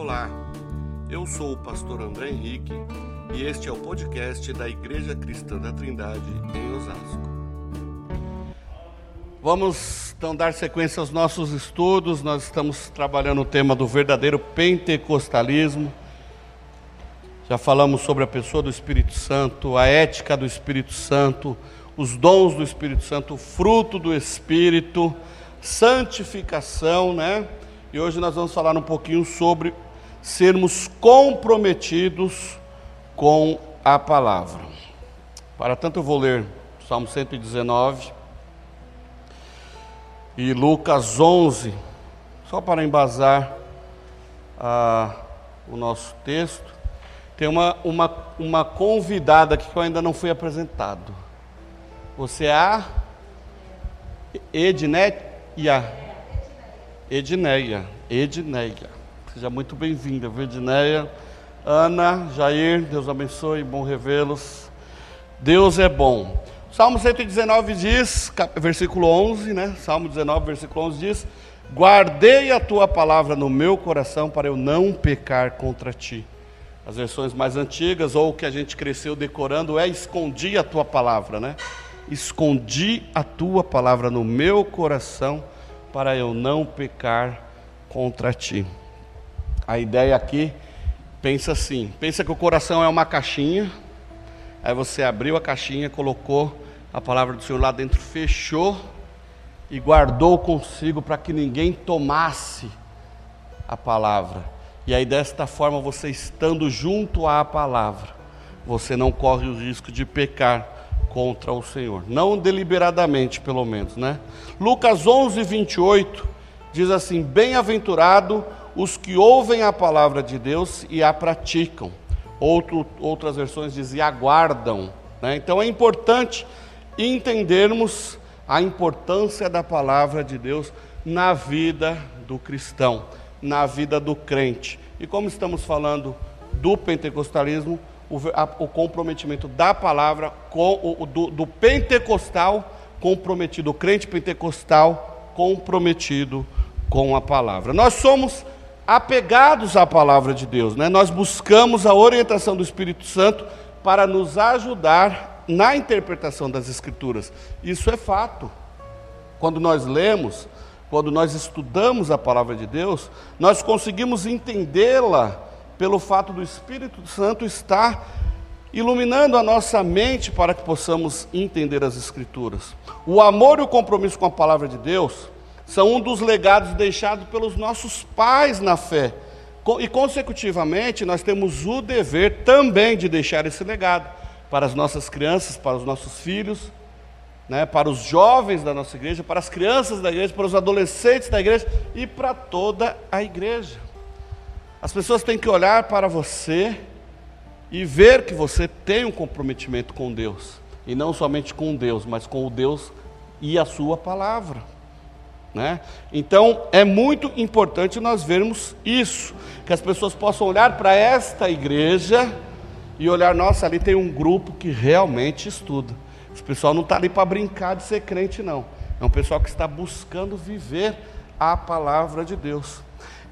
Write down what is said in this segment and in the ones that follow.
Olá, eu sou o pastor André Henrique e este é o podcast da Igreja Cristã da Trindade em Osasco. Vamos então dar sequência aos nossos estudos. Nós estamos trabalhando o tema do verdadeiro pentecostalismo. Já falamos sobre a pessoa do Espírito Santo, a ética do Espírito Santo, os dons do Espírito Santo, o fruto do Espírito, santificação, né? E hoje nós vamos falar um pouquinho sobre sermos comprometidos com a palavra. Para tanto, eu vou ler Salmo 119 e Lucas 11, só para embasar ah, o nosso texto. Tem uma, uma, uma convidada aqui que eu ainda não fui apresentado. Você é a Edneia. Edneia. Edneia. Seja muito bem-vinda, Virginéia, Ana, Jair, Deus abençoe, bom revê-los. Deus é bom. Salmo 119 diz, versículo 11, né? Salmo 19, versículo 11 diz: Guardei a tua palavra no meu coração para eu não pecar contra ti. As versões mais antigas, ou que a gente cresceu decorando, é escondi a tua palavra, né? Escondi a tua palavra no meu coração para eu não pecar contra ti. A ideia aqui, pensa assim: pensa que o coração é uma caixinha, aí você abriu a caixinha, colocou a palavra do Senhor lá dentro, fechou e guardou consigo para que ninguém tomasse a palavra. E aí, desta forma, você estando junto à palavra, você não corre o risco de pecar contra o Senhor. Não deliberadamente, pelo menos, né? Lucas 11, 28 diz assim: Bem-aventurado os que ouvem a palavra de Deus e a praticam. Outro, outras versões dizem aguardam. Né? Então é importante entendermos a importância da palavra de Deus na vida do cristão, na vida do crente. E como estamos falando do pentecostalismo, o, a, o comprometimento da palavra com o, do, do pentecostal comprometido, o crente pentecostal comprometido com a palavra. Nós somos apegados à palavra de Deus, né? Nós buscamos a orientação do Espírito Santo para nos ajudar na interpretação das Escrituras. Isso é fato. Quando nós lemos, quando nós estudamos a palavra de Deus, nós conseguimos entendê-la pelo fato do Espírito Santo estar iluminando a nossa mente para que possamos entender as Escrituras. O amor e o compromisso com a palavra de Deus são um dos legados deixados pelos nossos pais na fé. E, consecutivamente, nós temos o dever também de deixar esse legado para as nossas crianças, para os nossos filhos, né, para os jovens da nossa igreja, para as crianças da igreja, para os adolescentes da igreja e para toda a igreja. As pessoas têm que olhar para você e ver que você tem um comprometimento com Deus, e não somente com Deus, mas com o Deus e a Sua palavra. Né? Então é muito importante nós vermos isso, que as pessoas possam olhar para esta igreja e olhar, nossa, ali tem um grupo que realmente estuda. Esse pessoal não está ali para brincar de ser crente, não. É um pessoal que está buscando viver a palavra de Deus.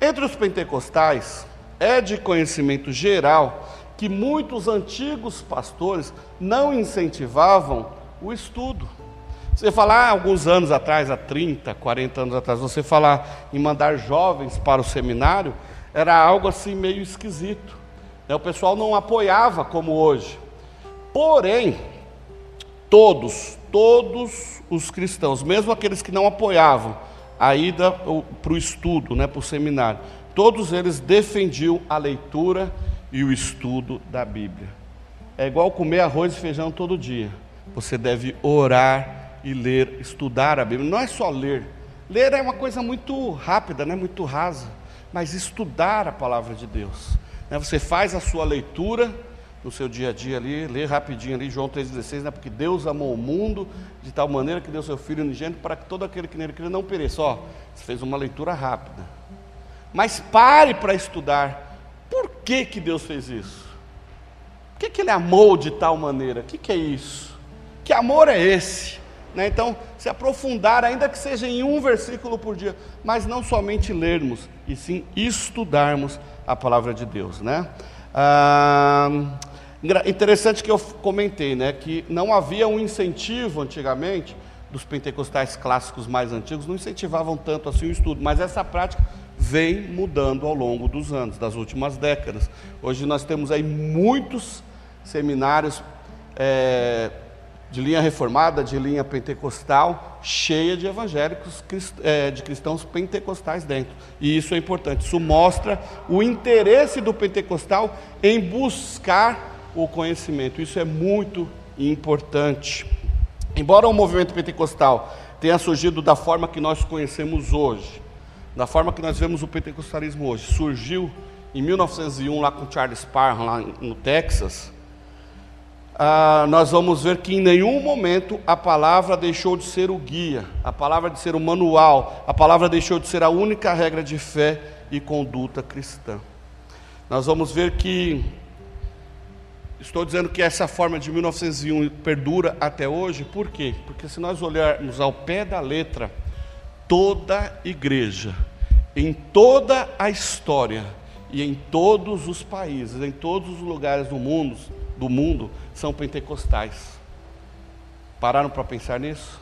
Entre os pentecostais, é de conhecimento geral que muitos antigos pastores não incentivavam o estudo. Você falar alguns anos atrás, há 30, 40 anos atrás, você falar em mandar jovens para o seminário, era algo assim meio esquisito. Né? O pessoal não apoiava como hoje. Porém, todos, todos os cristãos, mesmo aqueles que não apoiavam a ida para o estudo, né, para o seminário, todos eles defendiam a leitura e o estudo da Bíblia. É igual comer arroz e feijão todo dia. Você deve orar e ler, estudar a Bíblia. Não é só ler. Ler é uma coisa muito rápida, né? muito rasa. Mas estudar a palavra de Deus. Né? Você faz a sua leitura no seu dia a dia ali, lê rapidinho ali, João 3,16, né? porque Deus amou o mundo de tal maneira que deu seu Filho unigênito para que todo aquele que nele crê não pereça. Ó, você fez uma leitura rápida. Mas pare para estudar. Por que, que Deus fez isso? Por que, que Ele amou de tal maneira? O que, que é isso? Que amor é esse? Né? Então, se aprofundar, ainda que seja em um versículo por dia, mas não somente lermos, e sim estudarmos a palavra de Deus, né? Ah, interessante que eu comentei, né, que não havia um incentivo antigamente dos pentecostais clássicos mais antigos, não incentivavam tanto assim o estudo, mas essa prática vem mudando ao longo dos anos, das últimas décadas. Hoje nós temos aí muitos seminários é, de linha reformada, de linha pentecostal, cheia de evangélicos, é, de cristãos pentecostais dentro. E isso é importante. Isso mostra o interesse do pentecostal em buscar o conhecimento. Isso é muito importante. Embora o movimento pentecostal tenha surgido da forma que nós conhecemos hoje, da forma que nós vemos o pentecostalismo hoje, surgiu em 1901 lá com Charles Parham, lá no Texas, ah, nós vamos ver que em nenhum momento a palavra deixou de ser o guia, a palavra de ser o manual, a palavra deixou de ser a única regra de fé e conduta cristã. Nós vamos ver que, estou dizendo que essa forma de 1901 perdura até hoje, por quê? Porque se nós olharmos ao pé da letra, toda igreja, em toda a história e em todos os países, em todos os lugares do mundo, do mundo são pentecostais. Pararam para pensar nisso?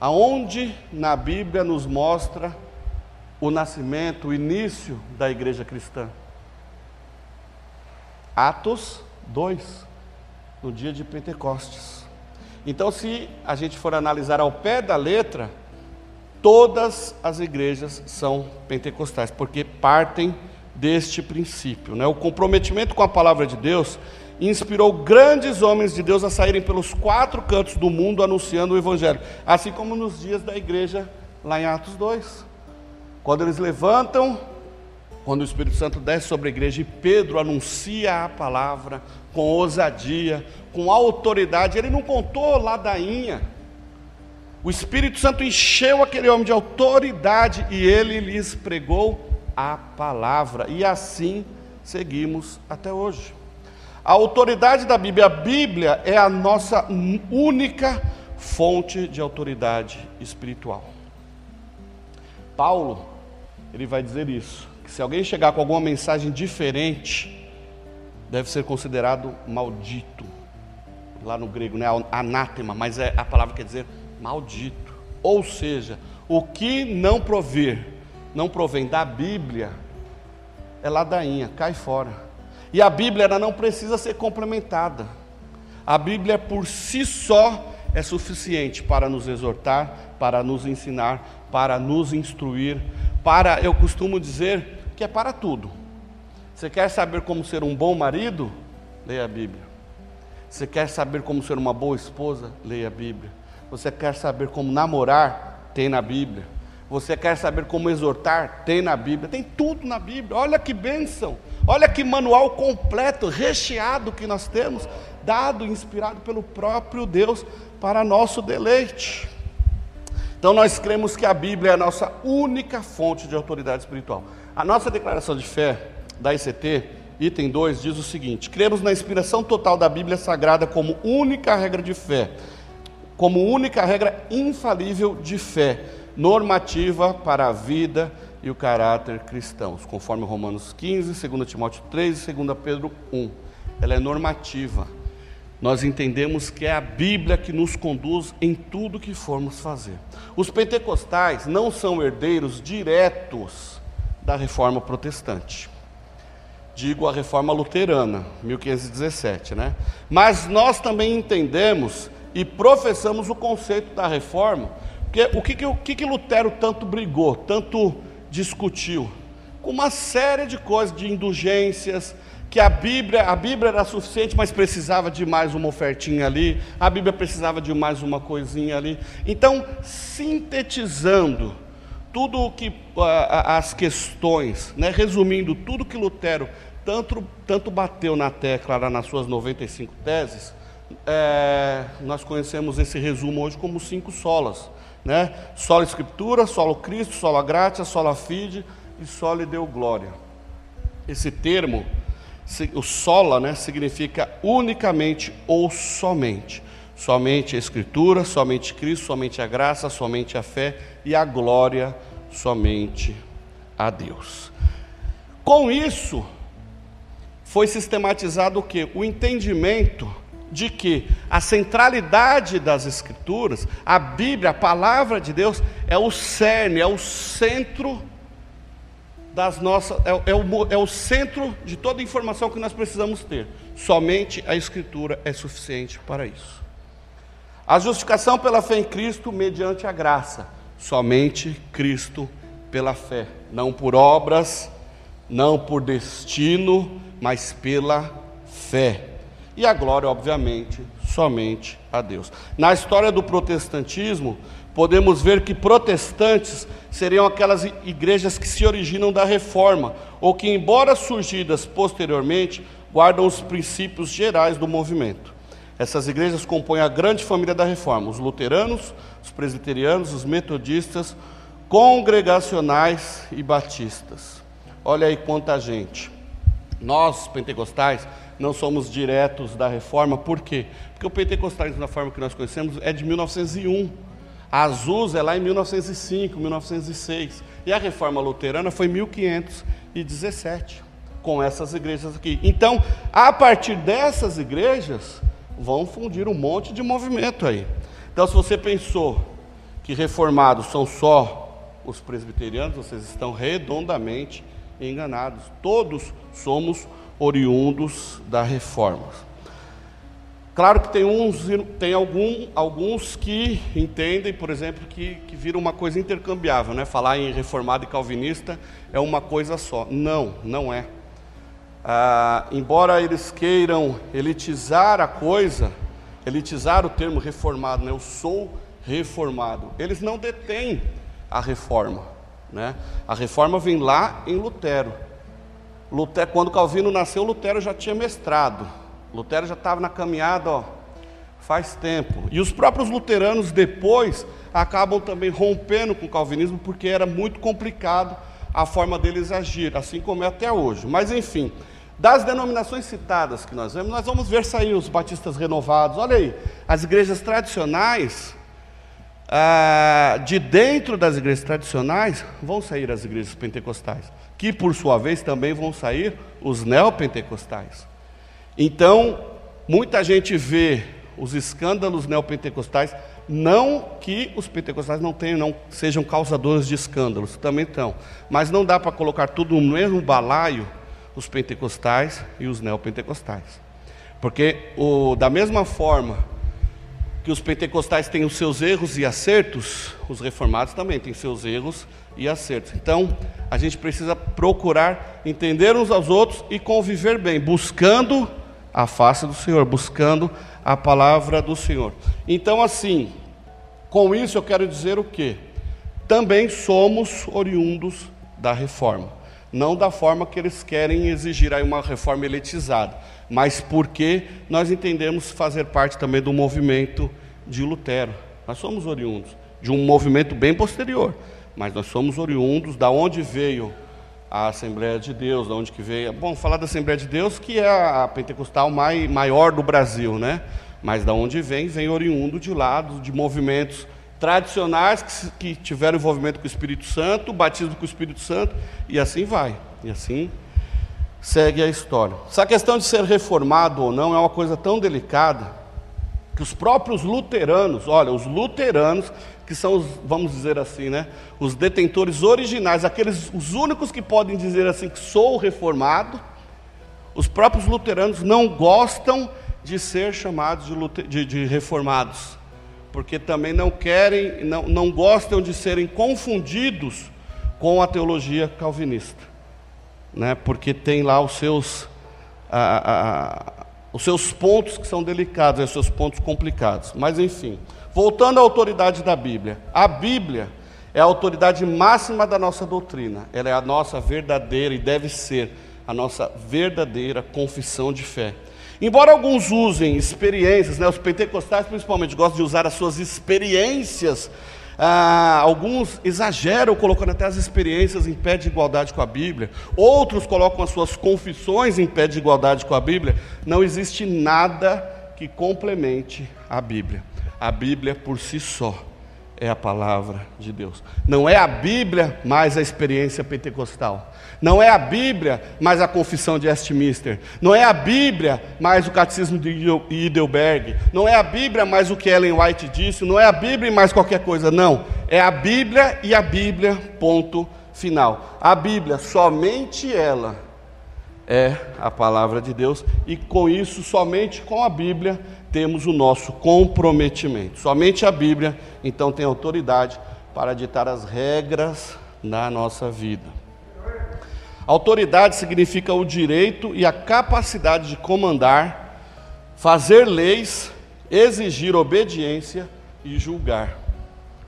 Aonde na Bíblia nos mostra o nascimento, o início da igreja cristã? Atos 2, no dia de Pentecostes. Então, se a gente for analisar ao pé da letra, todas as igrejas são pentecostais, porque partem deste princípio. Né? O comprometimento com a palavra de Deus inspirou grandes homens de Deus a saírem pelos quatro cantos do mundo anunciando o Evangelho, assim como nos dias da igreja, lá em Atos 2. Quando eles levantam, quando o Espírito Santo desce sobre a igreja e Pedro anuncia a palavra com ousadia, com autoridade, ele não contou ladainha. O Espírito Santo encheu aquele homem de autoridade e ele lhes pregou a palavra. E assim seguimos até hoje. A autoridade da Bíblia, a Bíblia é a nossa única fonte de autoridade espiritual. Paulo, ele vai dizer isso, que se alguém chegar com alguma mensagem diferente, deve ser considerado maldito. Lá no grego, né? Anátema, mas é, a palavra quer dizer maldito. Ou seja, o que não prover não provém da Bíblia, é ladainha, cai fora. E a Bíblia ela não precisa ser complementada. A Bíblia por si só é suficiente para nos exortar, para nos ensinar, para nos instruir, para, eu costumo dizer, que é para tudo. Você quer saber como ser um bom marido? Leia a Bíblia. Você quer saber como ser uma boa esposa? Leia a Bíblia. Você quer saber como namorar? Tem na Bíblia. Você quer saber como exortar? Tem na Bíblia, tem tudo na Bíblia. Olha que bênção, olha que manual completo, recheado que nós temos, dado, inspirado pelo próprio Deus para nosso deleite. Então nós cremos que a Bíblia é a nossa única fonte de autoridade espiritual. A nossa declaração de fé da ICT, item 2, diz o seguinte: cremos na inspiração total da Bíblia Sagrada como única regra de fé, como única regra infalível de fé normativa para a vida e o caráter cristãos, conforme Romanos 15, 2 Timóteo 3 e 2 Pedro 1. Ela é normativa. Nós entendemos que é a Bíblia que nos conduz em tudo que formos fazer. Os pentecostais não são herdeiros diretos da reforma protestante. Digo a reforma luterana, 1517, né? Mas nós também entendemos e professamos o conceito da reforma porque o que, que, o que, que Lutero tanto brigou, tanto discutiu? Com uma série de coisas, de indulgências, que a Bíblia, a Bíblia era suficiente, mas precisava de mais uma ofertinha ali, a Bíblia precisava de mais uma coisinha ali. Então, sintetizando tudo o que as questões, né, resumindo tudo que Lutero tanto, tanto bateu na tecla nas suas 95 teses, é, nós conhecemos esse resumo hoje como cinco solas né? Sola Escritura, solo Cristo, sola gratia, sola fide e soli deu glória. Esse termo, o sola, né, significa unicamente ou somente. Somente a Escritura, somente Cristo, somente a graça, somente a fé e a glória somente a Deus. Com isso, foi sistematizado o que? O entendimento de que a centralidade das Escrituras, a Bíblia, a palavra de Deus, é o cerne, é o centro das nossas, é, é, o, é o centro de toda a informação que nós precisamos ter. Somente a Escritura é suficiente para isso. A justificação pela fé em Cristo mediante a graça. Somente Cristo pela fé. Não por obras, não por destino, mas pela fé. E a glória, obviamente, somente a Deus. Na história do protestantismo, podemos ver que protestantes seriam aquelas igrejas que se originam da reforma, ou que, embora surgidas posteriormente, guardam os princípios gerais do movimento. Essas igrejas compõem a grande família da reforma: os luteranos, os presbiterianos, os metodistas, congregacionais e batistas. Olha aí quanta gente. Nós, pentecostais, não somos diretos da reforma, por quê? Porque o pentecostalismo, na forma que nós conhecemos, é de 1901. A Azusa é lá em 1905, 1906. E a reforma luterana foi em 1517, com essas igrejas aqui. Então, a partir dessas igrejas, vão fundir um monte de movimento aí. Então, se você pensou que reformados são só os presbiterianos, vocês estão redondamente enganados. Todos somos oriundos da reforma. Claro que tem, uns, tem algum, alguns que entendem, por exemplo, que, que viram uma coisa intercambiável, né? Falar em reformado e calvinista é uma coisa só. Não, não é. Ah, embora eles queiram elitizar a coisa, elitizar o termo reformado, né? Eu sou reformado. Eles não detêm a reforma, né? A reforma vem lá em Lutero. Lutero, quando Calvino nasceu, Lutero já tinha mestrado. Lutero já estava na caminhada, ó, faz tempo. E os próprios luteranos depois acabam também rompendo com o calvinismo porque era muito complicado a forma deles agir, assim como é até hoje. Mas enfim, das denominações citadas que nós vemos, nós vamos ver sair os batistas renovados. Olha aí, as igrejas tradicionais, ah, de dentro das igrejas tradicionais, vão sair as igrejas pentecostais que por sua vez também vão sair os neopentecostais. Então, muita gente vê os escândalos neopentecostais, não que os pentecostais não tenham, não sejam causadores de escândalos, também estão, mas não dá para colocar tudo no mesmo balaio, os pentecostais e os neopentecostais. Porque o, da mesma forma que os pentecostais têm os seus erros e acertos, os reformados também têm seus erros e acertos. Então, a gente precisa procurar entender uns aos outros e conviver bem, buscando a face do Senhor, buscando a palavra do Senhor. Então, assim, com isso eu quero dizer o quê? Também somos oriundos da reforma. Não da forma que eles querem exigir aí uma reforma elitizada, mas porque nós entendemos fazer parte também do movimento de Lutero. Nós somos oriundos de um movimento bem posterior, mas nós somos oriundos da onde veio a Assembleia de Deus, da onde que veio. Bom, falar da Assembleia de Deus, que é a pentecostal mai, maior do Brasil, né? Mas da onde vem, vem oriundo de lados de movimentos tradicionais que, que tiveram envolvimento com o Espírito Santo, batismo com o Espírito Santo, e assim vai. E assim segue a história. Essa questão de ser reformado ou não é uma coisa tão delicada que os próprios luteranos, olha, os luteranos que são os, vamos dizer assim, né, os detentores originais, aqueles os únicos que podem dizer assim que sou reformado, os próprios luteranos não gostam de ser chamados de, de, de reformados, porque também não querem, não, não gostam de serem confundidos com a teologia calvinista, né, porque tem lá os seus os seus pontos que são delicados, os seus pontos complicados. Mas enfim, Voltando à autoridade da Bíblia. A Bíblia é a autoridade máxima da nossa doutrina. Ela é a nossa verdadeira e deve ser a nossa verdadeira confissão de fé. Embora alguns usem experiências, né, os pentecostais principalmente gostam de usar as suas experiências, ah, alguns exageram colocando até as experiências em pé de igualdade com a Bíblia, outros colocam as suas confissões em pé de igualdade com a Bíblia. Não existe nada que complemente a Bíblia. A Bíblia por si só é a palavra de Deus. Não é a Bíblia mais a experiência pentecostal. Não é a Bíblia mais a confissão de Westminster. Não é a Bíblia mais o catecismo de Heidelberg. Não é a Bíblia mais o que Ellen White disse. Não é a Bíblia mais qualquer coisa. Não. É a Bíblia e a Bíblia, ponto final. A Bíblia, somente ela, é a palavra de Deus. E com isso, somente com a Bíblia, temos o nosso comprometimento. Somente a Bíblia, então, tem autoridade para ditar as regras na nossa vida. Autoridade significa o direito e a capacidade de comandar, fazer leis, exigir obediência e julgar.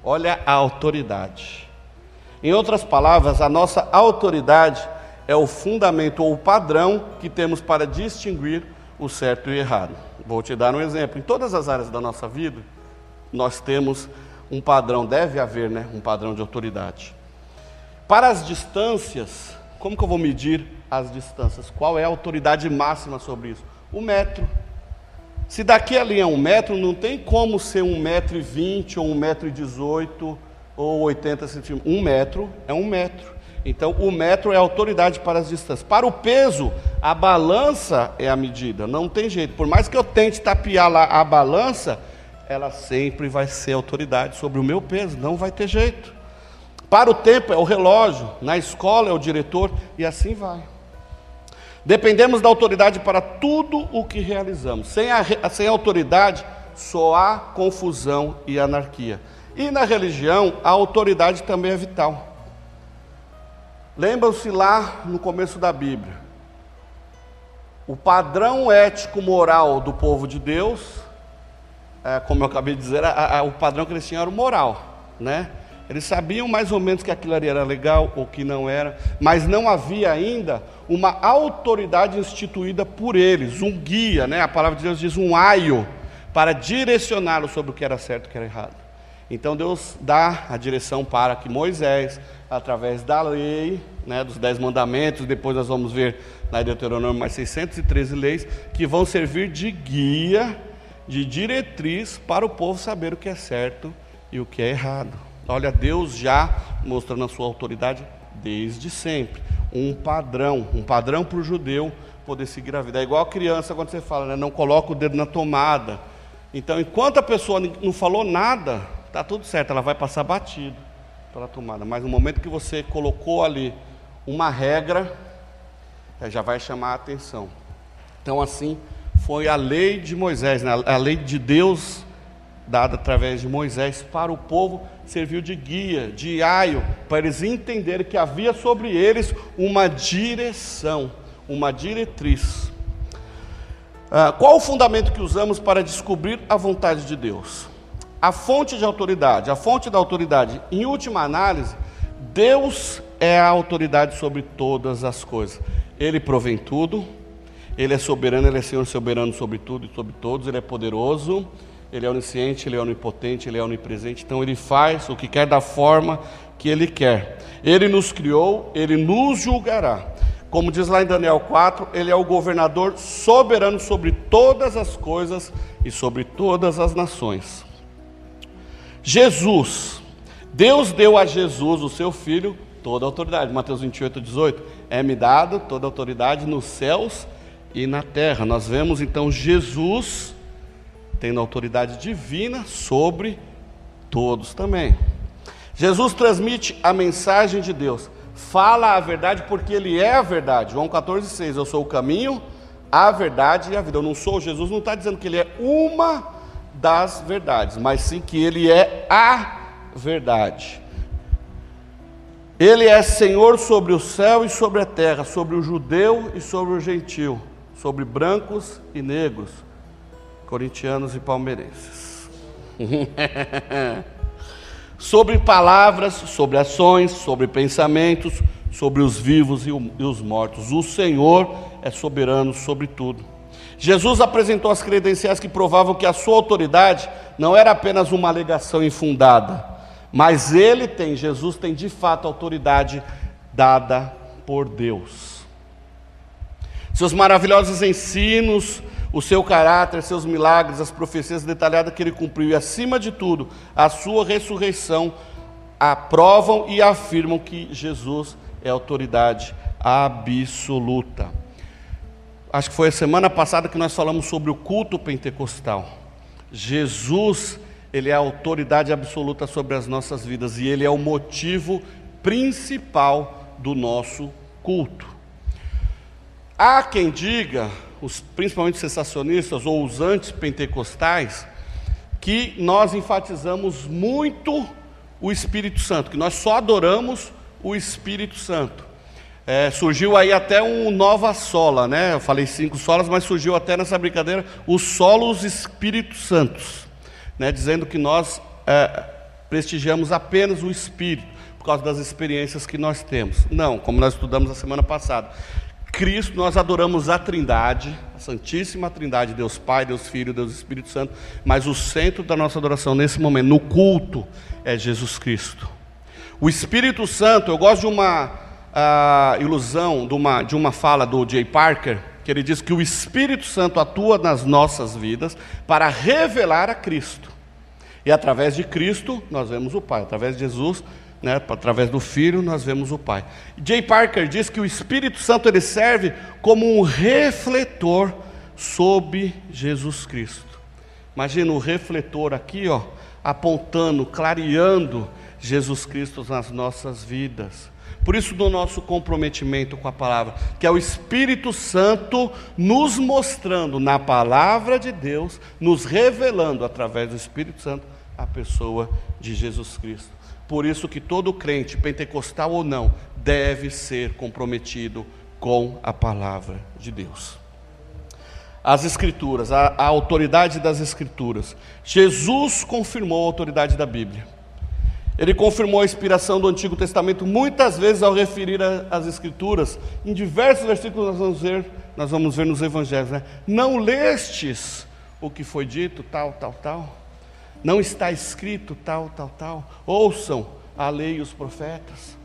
Olha a autoridade. Em outras palavras, a nossa autoridade é o fundamento ou o padrão que temos para distinguir o certo e o errado. Vou te dar um exemplo. Em todas as áreas da nossa vida, nós temos um padrão, deve haver né, um padrão de autoridade. Para as distâncias, como que eu vou medir as distâncias? Qual é a autoridade máxima sobre isso? O metro. Se daqui ali é um metro, não tem como ser um metro e vinte, ou um metro e dezoito, ou oitenta centímetros. Um metro é um metro. Então, o metro é a autoridade para as distâncias. Para o peso, a balança é a medida. Não tem jeito. Por mais que eu tente tapear lá a balança, ela sempre vai ser autoridade sobre o meu peso. Não vai ter jeito. Para o tempo é o relógio. Na escola é o diretor. E assim vai. Dependemos da autoridade para tudo o que realizamos. Sem a, sem a autoridade, só há confusão e anarquia. E na religião, a autoridade também é vital. Lembram-se lá no começo da Bíblia. O padrão ético-moral do povo de Deus, é, como eu acabei de dizer, a, a, o padrão que eles tinham era o moral, né? Eles sabiam mais ou menos que aquilo ali era legal ou que não era, mas não havia ainda uma autoridade instituída por eles, um guia, né? A palavra de Deus diz um aio para direcioná-lo sobre o que era certo e o que era errado. Então Deus dá a direção para que Moisés, através da lei, né, dos Dez Mandamentos, depois nós vamos ver na Deuteronômio mais 613 leis, que vão servir de guia, de diretriz para o povo saber o que é certo e o que é errado. Olha, Deus já mostrando a sua autoridade desde sempre. Um padrão, um padrão para o judeu poder seguir a vida. É igual a criança quando você fala, né, não coloca o dedo na tomada. Então, enquanto a pessoa não falou nada, está tudo certo, ela vai passar batido pela tomada. Mas no momento que você colocou ali uma regra, é, já vai chamar a atenção. Então, assim, foi a lei de Moisés, né? a lei de Deus dada através de Moisés para o povo, serviu de guia, de aio, para eles entenderem que havia sobre eles uma direção, uma diretriz. Ah, qual o fundamento que usamos para descobrir a vontade de Deus? A fonte de autoridade, a fonte da autoridade, em última análise, Deus é a autoridade sobre todas as coisas. Ele provém tudo, Ele é soberano, Ele é Senhor soberano sobre tudo e sobre todos, Ele é poderoso, Ele é onisciente, Ele é onipotente, Ele é onipresente. Então Ele faz o que quer da forma que Ele quer. Ele nos criou, Ele nos julgará. Como diz lá em Daniel 4, Ele é o governador soberano sobre todas as coisas e sobre todas as nações. Jesus, Deus deu a Jesus, o seu filho, toda a autoridade. Mateus 28, 18. É-me dado toda a autoridade nos céus e na terra. Nós vemos então Jesus tendo autoridade divina sobre todos também. Jesus transmite a mensagem de Deus, fala a verdade porque Ele é a verdade. João 14, 6. Eu sou o caminho, a verdade e a vida. Eu não sou, Jesus não está dizendo que Ele é uma das verdades, mas sim que Ele é a verdade. Ele é Senhor sobre o céu e sobre a terra, sobre o judeu e sobre o gentil, sobre brancos e negros, corintianos e palmeirenses. sobre palavras, sobre ações, sobre pensamentos, sobre os vivos e os mortos. O Senhor é soberano sobre tudo. Jesus apresentou as credenciais que provavam que a sua autoridade não era apenas uma alegação infundada, mas ele tem, Jesus tem de fato autoridade dada por Deus. Seus maravilhosos ensinos, O seu caráter, seus milagres, as profecias detalhadas que ele cumpriu e, acima de tudo, a sua ressurreição aprovam e afirmam que Jesus é autoridade absoluta. Acho que foi a semana passada que nós falamos sobre o culto pentecostal. Jesus, ele é a autoridade absoluta sobre as nossas vidas e ele é o motivo principal do nosso culto. Há quem diga, os, principalmente sensacionistas ou os antipentecostais, que nós enfatizamos muito o Espírito Santo, que nós só adoramos o Espírito Santo. É, surgiu aí até um nova sola, né? Eu falei cinco solas, mas surgiu até nessa brincadeira os solos Espíritos Santos, né? Dizendo que nós é, prestigiamos apenas o Espírito por causa das experiências que nós temos. Não, como nós estudamos na semana passada. Cristo, nós adoramos a Trindade, a Santíssima Trindade, Deus Pai, Deus Filho, Deus Espírito Santo, mas o centro da nossa adoração nesse momento, no culto, é Jesus Cristo. O Espírito Santo, eu gosto de uma uh, ilusão, de uma, de uma fala do Jay Parker, que ele diz que o Espírito Santo atua nas nossas vidas para revelar a Cristo. E através de Cristo nós vemos o Pai, através de Jesus né, através do Filho, nós vemos o Pai. Jay Parker diz que o Espírito Santo ele serve como um refletor sobre Jesus Cristo. Imagina o refletor aqui, ó, apontando, clareando Jesus Cristo nas nossas vidas. Por isso, do nosso comprometimento com a palavra, que é o Espírito Santo nos mostrando na palavra de Deus, nos revelando através do Espírito Santo a pessoa de Jesus Cristo. Por isso que todo crente, pentecostal ou não, deve ser comprometido com a palavra de Deus. As Escrituras, a, a autoridade das Escrituras. Jesus confirmou a autoridade da Bíblia. Ele confirmou a inspiração do Antigo Testamento muitas vezes ao referir as Escrituras. Em diversos versículos nós vamos ver, nós vamos ver nos Evangelhos, né? Não lestes o que foi dito, tal, tal, tal não está escrito tal, tal, tal. Ouçam a lei e os profetas.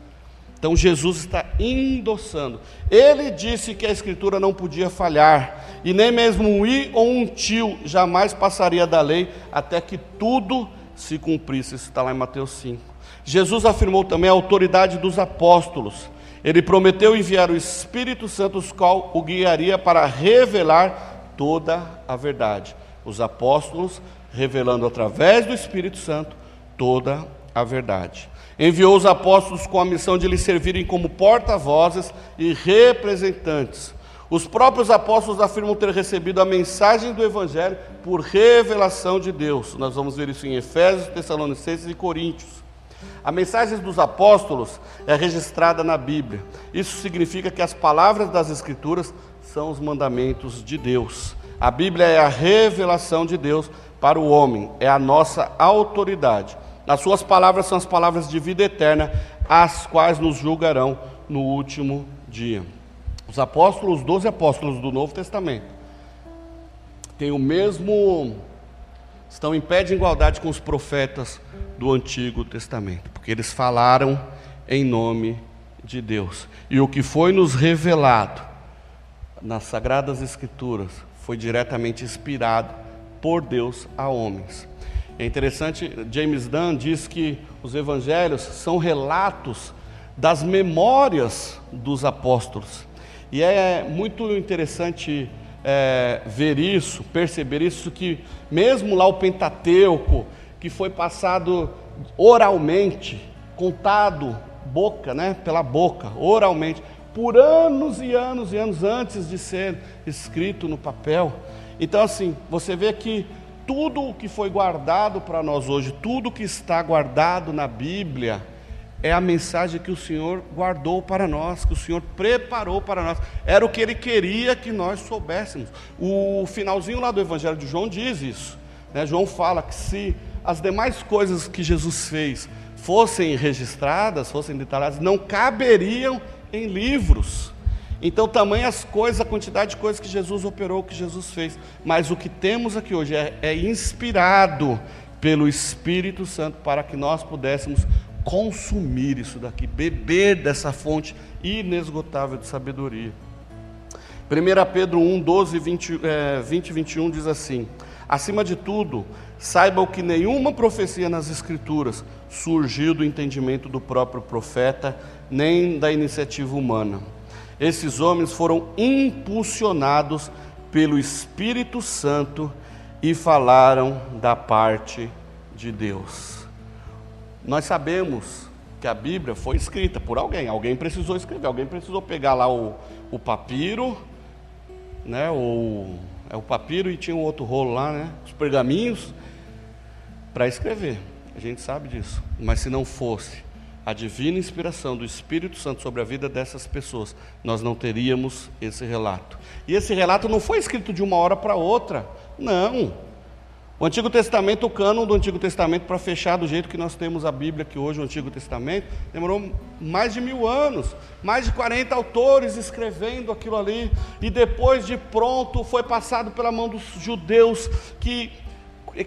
Então Jesus está endossando. Ele disse que a escritura não podia falhar, e nem mesmo um i ou um tio jamais passaria da lei até que tudo se cumprisse. Isso está lá em Mateus 5. Jesus afirmou também a autoridade dos apóstolos. Ele prometeu enviar o Espírito Santo, o qual o guiaria para revelar toda a verdade. Os apóstolos revelando através do Espírito Santo toda a verdade. Enviou os apóstolos com a missão de lhes servirem como porta-vozes e representantes. Os próprios apóstolos afirmam ter recebido a mensagem do Evangelho por revelação de Deus. Nós vamos ver isso em Efésios, Tessalonicenses e Coríntios. A mensagem dos apóstolos é registrada na Bíblia. Isso significa que as palavras das Escrituras são os mandamentos de Deus. A Bíblia é a revelação de Deus para o homem, é a nossa autoridade. As suas palavras são as palavras de vida eterna, as quais nos julgarão no último dia. Os apóstolos, os doze apóstolos do Novo Testamento, têm o mesmo, estão em pé de igualdade com os profetas do Antigo Testamento, porque eles falaram em nome de Deus. E o que foi nos revelado nas Sagradas Escrituras foi diretamente inspirado por Deus a homens. É interessante, James Dunn diz que os evangelhos são relatos das memórias dos apóstolos. E é muito interessante é, ver isso, perceber isso, que mesmo lá o Pentateuco, que foi passado oralmente, contado boca, né, pela boca, oralmente, por anos e anos e anos antes de ser escrito no papel, então, assim, você vê que tudo o que foi guardado para nós hoje, tudo que está guardado na Bíblia, é a mensagem que o Senhor guardou para nós, que o Senhor preparou para nós. Era o que Ele queria que nós soubéssemos. O finalzinho lá do Evangelho de João diz isso. Né? João fala que se as demais coisas que Jesus fez fossem registradas, fossem detalhadas, não caberiam em livros. Então, tamanho as coisas, a quantidade de coisas que Jesus operou, que Jesus fez. Mas o que temos aqui hoje é, é inspirado pelo Espírito Santo para que nós pudéssemos consumir isso daqui, beber dessa fonte inesgotável de sabedoria. 1 Pedro 1, 12, 20, é, 20 e 21 diz assim: Acima de tudo, saibam que nenhuma profecia nas Escrituras surgiu do entendimento do próprio profeta, nem da iniciativa humana. Esses homens foram impulsionados pelo Espírito Santo e falaram da parte de Deus. Nós sabemos que a Bíblia foi escrita por alguém, alguém precisou escrever, alguém precisou pegar lá o, o papiro, né, o, é o papiro e tinha um outro rolo lá, né, os pergaminhos, para escrever. A gente sabe disso. Mas se não fosse a divina inspiração do Espírito Santo sobre a vida dessas pessoas, nós não teríamos esse relato. E esse relato não foi escrito de uma hora para outra. Não. O Antigo Testamento, o cânon do Antigo Testamento, para fechar do jeito que nós temos a Bíblia aqui hoje, o Antigo Testamento, demorou mais de mil anos, mais de 40 autores escrevendo aquilo ali, e depois de pronto foi passado pela mão dos judeus que,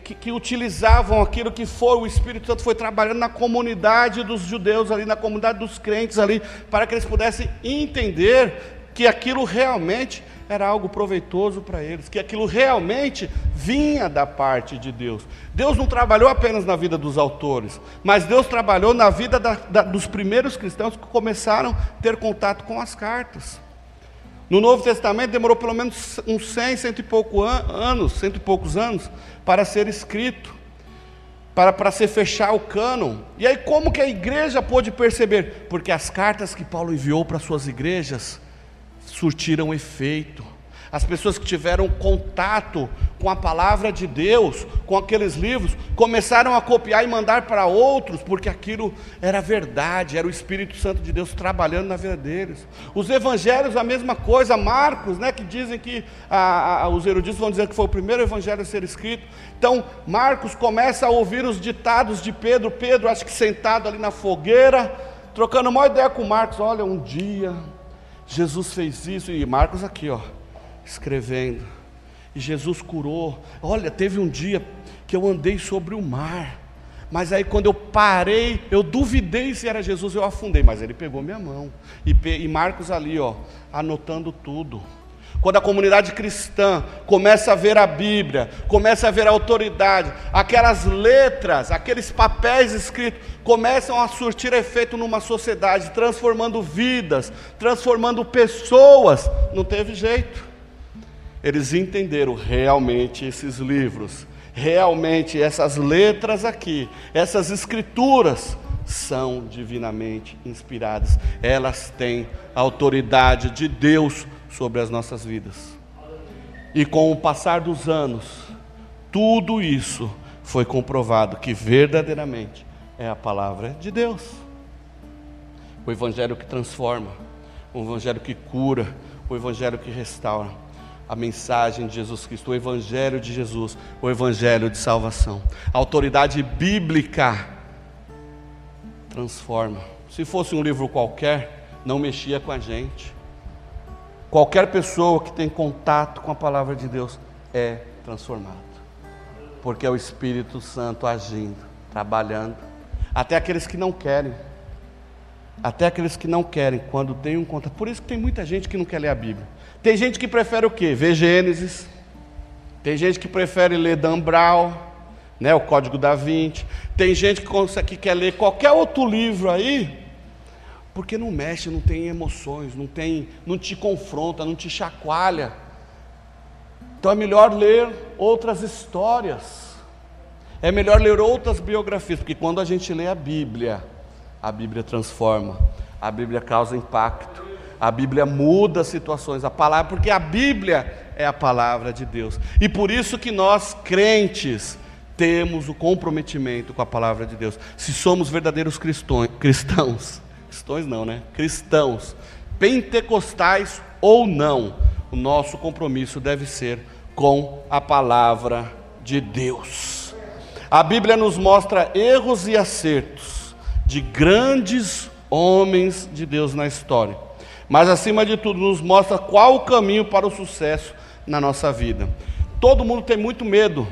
que, que utilizavam aquilo que foi, o Espírito Santo foi trabalhando na comunidade dos judeus ali, na comunidade dos crentes ali, para que eles pudessem entender que aquilo realmente era algo proveitoso para eles, que aquilo realmente vinha da parte de Deus. Deus não trabalhou apenas na vida dos autores, mas Deus trabalhou na vida da, da, dos primeiros cristãos que começaram a ter contato com as cartas. No Novo Testamento demorou pelo menos uns 100, cento e pouco an anos, cento e poucos anos, para ser escrito, para, para se fechar o cânon. E aí como que a igreja pôde perceber? Porque as cartas que Paulo enviou para suas igrejas, surtiram efeito. As pessoas que tiveram contato com a palavra de Deus, com aqueles livros, começaram a copiar e mandar para outros, porque aquilo era verdade, era o Espírito Santo de Deus trabalhando na vida deles. Os evangelhos, a mesma coisa, Marcos, né, que dizem que a, a, os eruditos vão dizer que foi o primeiro evangelho a ser escrito. Então, Marcos começa a ouvir os ditados de Pedro, Pedro, acho que sentado ali na fogueira, trocando uma ideia com Marcos: olha, um dia Jesus fez isso, e Marcos aqui, ó, escrevendo. E Jesus curou. Olha, teve um dia que eu andei sobre o mar. Mas aí quando eu parei, eu duvidei se era Jesus, eu afundei. Mas ele pegou minha mão. E, e Marcos ali, ó, anotando tudo. Quando a comunidade cristã começa a ver a Bíblia, começa a ver a autoridade, aquelas letras, aqueles papéis escritos começam a surtir efeito numa sociedade, transformando vidas, transformando pessoas, não teve jeito. Eles entenderam realmente esses livros, realmente essas letras aqui, essas escrituras são divinamente inspiradas, elas têm a autoridade de Deus sobre as nossas vidas. E com o passar dos anos, tudo isso foi comprovado que verdadeiramente é a palavra de Deus. O evangelho que transforma, o evangelho que cura, o evangelho que restaura. A mensagem de Jesus Cristo, o evangelho de Jesus, o evangelho de salvação. A autoridade bíblica transforma. Se fosse um livro qualquer, não mexia com a gente. Qualquer pessoa que tem contato com a palavra de Deus é transformado, porque é o Espírito Santo agindo, trabalhando. Até aqueles que não querem, até aqueles que não querem, quando tem um contato. Por isso que tem muita gente que não quer ler a Bíblia. Tem gente que prefere o quê? Ver Gênesis. Tem gente que prefere ler Dan Brown, né, o Código da Vinci. Tem gente que, que quer ler qualquer outro livro aí, porque não mexe, não tem emoções, não tem, não te confronta, não te chacoalha. Então é melhor ler outras histórias. É melhor ler outras biografias, porque quando a gente lê a Bíblia, a Bíblia transforma, a Bíblia causa impacto, a Bíblia muda situações, a palavra, porque a Bíblia é a palavra de Deus. E por isso que nós crentes temos o comprometimento com a palavra de Deus. Se somos verdadeiros cristãos, cristãos não, né? Cristãos, pentecostais ou não, o nosso compromisso deve ser com a palavra de Deus. A Bíblia nos mostra erros e acertos de grandes homens de Deus na história, mas acima de tudo, nos mostra qual o caminho para o sucesso na nossa vida. Todo mundo tem muito medo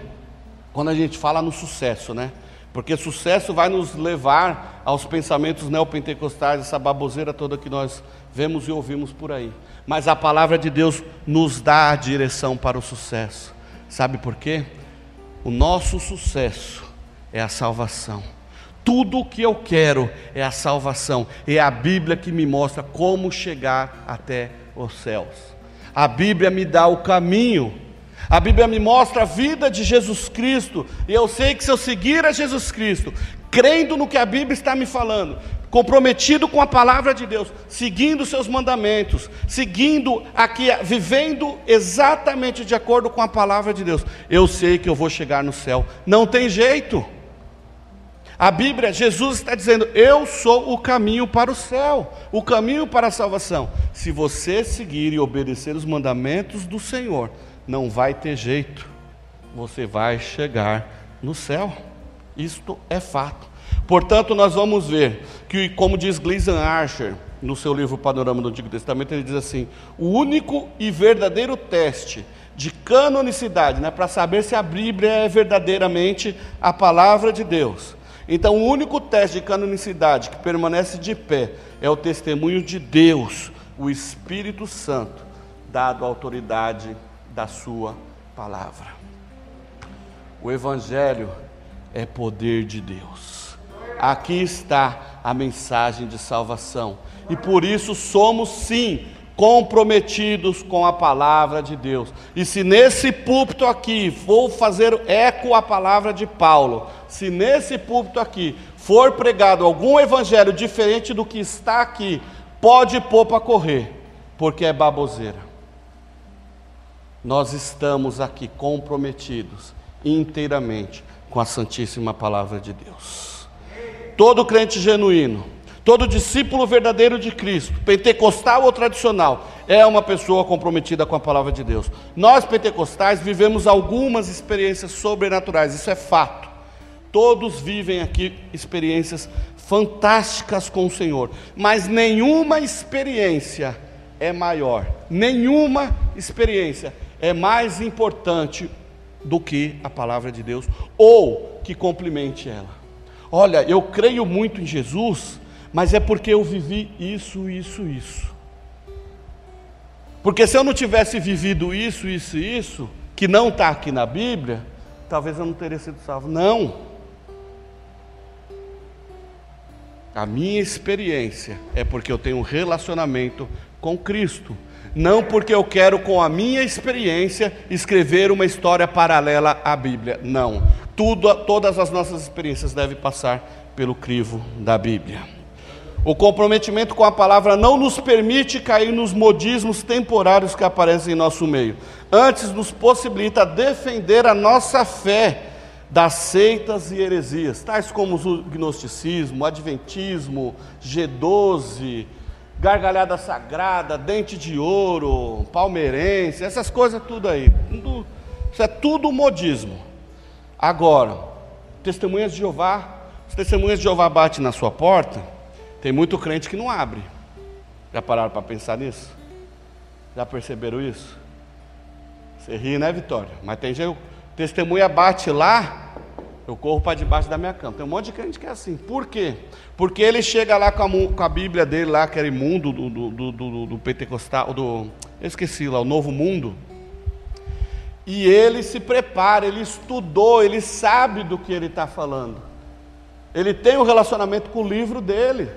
quando a gente fala no sucesso, né? Porque sucesso vai nos levar aos pensamentos neopentecostais, essa baboseira toda que nós vemos e ouvimos por aí. mas a palavra de Deus nos dá a direção para o sucesso. Sabe por quê? O nosso sucesso é a salvação. Tudo o que eu quero é a salvação. É a Bíblia que me mostra como chegar até os céus. A Bíblia me dá o caminho. A Bíblia me mostra a vida de Jesus Cristo. E eu sei que se eu seguir a Jesus Cristo, crendo no que a Bíblia está me falando, comprometido com a palavra de Deus, seguindo seus mandamentos, seguindo aqui, vivendo exatamente de acordo com a palavra de Deus, eu sei que eu vou chegar no céu. Não tem jeito. A Bíblia, Jesus está dizendo: Eu sou o caminho para o céu, o caminho para a salvação. Se você seguir e obedecer os mandamentos do Senhor, não vai ter jeito, você vai chegar no céu. Isto é fato. Portanto, nós vamos ver que, como diz Gleason Archer, no seu livro Panorama do Antigo Testamento, ele diz assim: o único e verdadeiro teste de canonicidade, né, para saber se a Bíblia é verdadeiramente a palavra de Deus. Então, o único teste de canonicidade que permanece de pé é o testemunho de Deus, o Espírito Santo, dado a autoridade da Sua palavra. O Evangelho é poder de Deus. Aqui está a mensagem de salvação. E por isso somos sim comprometidos com a palavra de Deus. E se nesse púlpito aqui vou fazer eco à palavra de Paulo, se nesse púlpito aqui for pregado algum evangelho diferente do que está aqui, pode pôr para correr, porque é baboseira. Nós estamos aqui comprometidos inteiramente com a Santíssima Palavra de Deus. Todo crente genuíno, todo discípulo verdadeiro de Cristo, pentecostal ou tradicional, é uma pessoa comprometida com a palavra de Deus. Nós pentecostais vivemos algumas experiências sobrenaturais, isso é fato. Todos vivem aqui experiências fantásticas com o Senhor, mas nenhuma experiência é maior, nenhuma experiência é mais importante do que a palavra de Deus ou que complemente ela. Olha, eu creio muito em Jesus, mas é porque eu vivi isso, isso, isso. Porque se eu não tivesse vivido isso, isso isso, que não está aqui na Bíblia, talvez eu não teria sido salvo. Não. A minha experiência é porque eu tenho um relacionamento com Cristo não porque eu quero, com a minha experiência, escrever uma história paralela à Bíblia. Não. Tudo, todas as nossas experiências devem passar pelo crivo da Bíblia. O comprometimento com a palavra não nos permite cair nos modismos temporários que aparecem em nosso meio. Antes, nos possibilita defender a nossa fé das seitas e heresias, tais como o gnosticismo, o adventismo, G12, gargalhada sagrada, dente de ouro, palmeirense, essas coisas tudo aí. Tudo, isso é tudo modismo. Agora, testemunhas de Jeová, os testemunhas de Jeová batem na sua porta, tem muito crente que não abre. Já pararam para pensar nisso? Já perceberam isso? Você ri, né, Vitória? Mas tem gente, testemunha bate lá, eu corro para debaixo da minha cama. Tem um monte de crente que é assim. Por quê? Porque ele chega lá com a, com a Bíblia dele, lá, aquele mundo do, do, do, do, do pentecostal, do. Eu esqueci lá, o novo mundo. E ele se prepara, ele estudou, ele sabe do que ele está falando. Ele tem um relacionamento com o livro dele.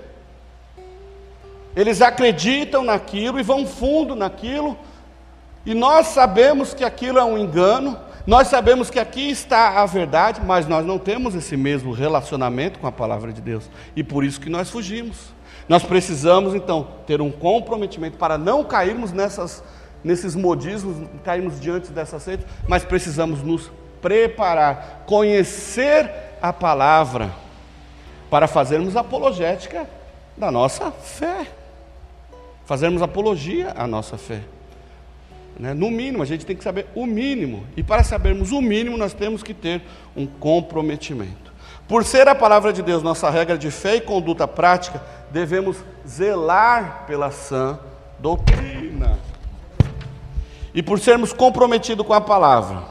Eles acreditam naquilo e vão fundo naquilo. E nós sabemos que aquilo é um engano, nós sabemos que aqui está a verdade, mas nós não temos esse mesmo relacionamento com a palavra de Deus. E por isso que nós fugimos. Nós precisamos então ter um comprometimento para não cairmos nessas, nesses modismos, cairmos diante dessa seita, mas precisamos nos preparar, conhecer a palavra para fazermos apologética da nossa fé. Fazermos apologia à nossa fé. Né? No mínimo, a gente tem que saber o mínimo. E para sabermos o mínimo, nós temos que ter um comprometimento. Por ser a palavra de Deus nossa regra de fé e conduta prática, devemos zelar pela sã doutrina. E por sermos comprometidos com a palavra,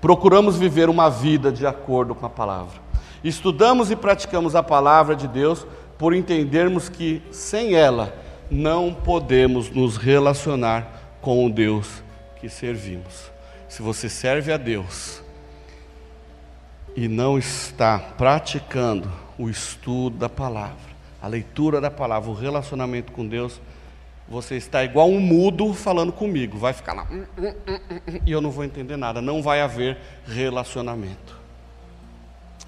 procuramos viver uma vida de acordo com a palavra. Estudamos e praticamos a palavra de Deus por entendermos que sem ela não podemos nos relacionar com o Deus que servimos. Se você serve a Deus e não está praticando o estudo da palavra, a leitura da palavra, o relacionamento com Deus, você está igual um mudo falando comigo, vai ficar lá hum, hum, hum, e eu não vou entender nada, não vai haver relacionamento.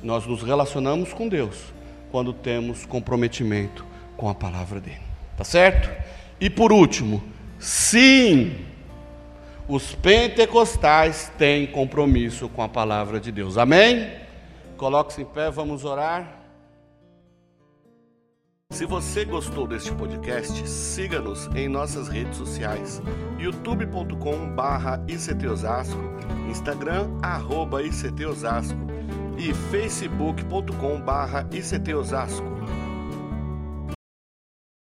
Nós nos relacionamos com Deus quando temos comprometimento com a palavra dele. Tá certo? E por último, sim, os pentecostais têm compromisso com a palavra de Deus. Amém? Coloque-se em pé, vamos orar. Se você gostou deste podcast, siga-nos em nossas redes sociais: youtube.com/ictosasco, Instagram arroba @ictosasco e facebook.com/ictosasco.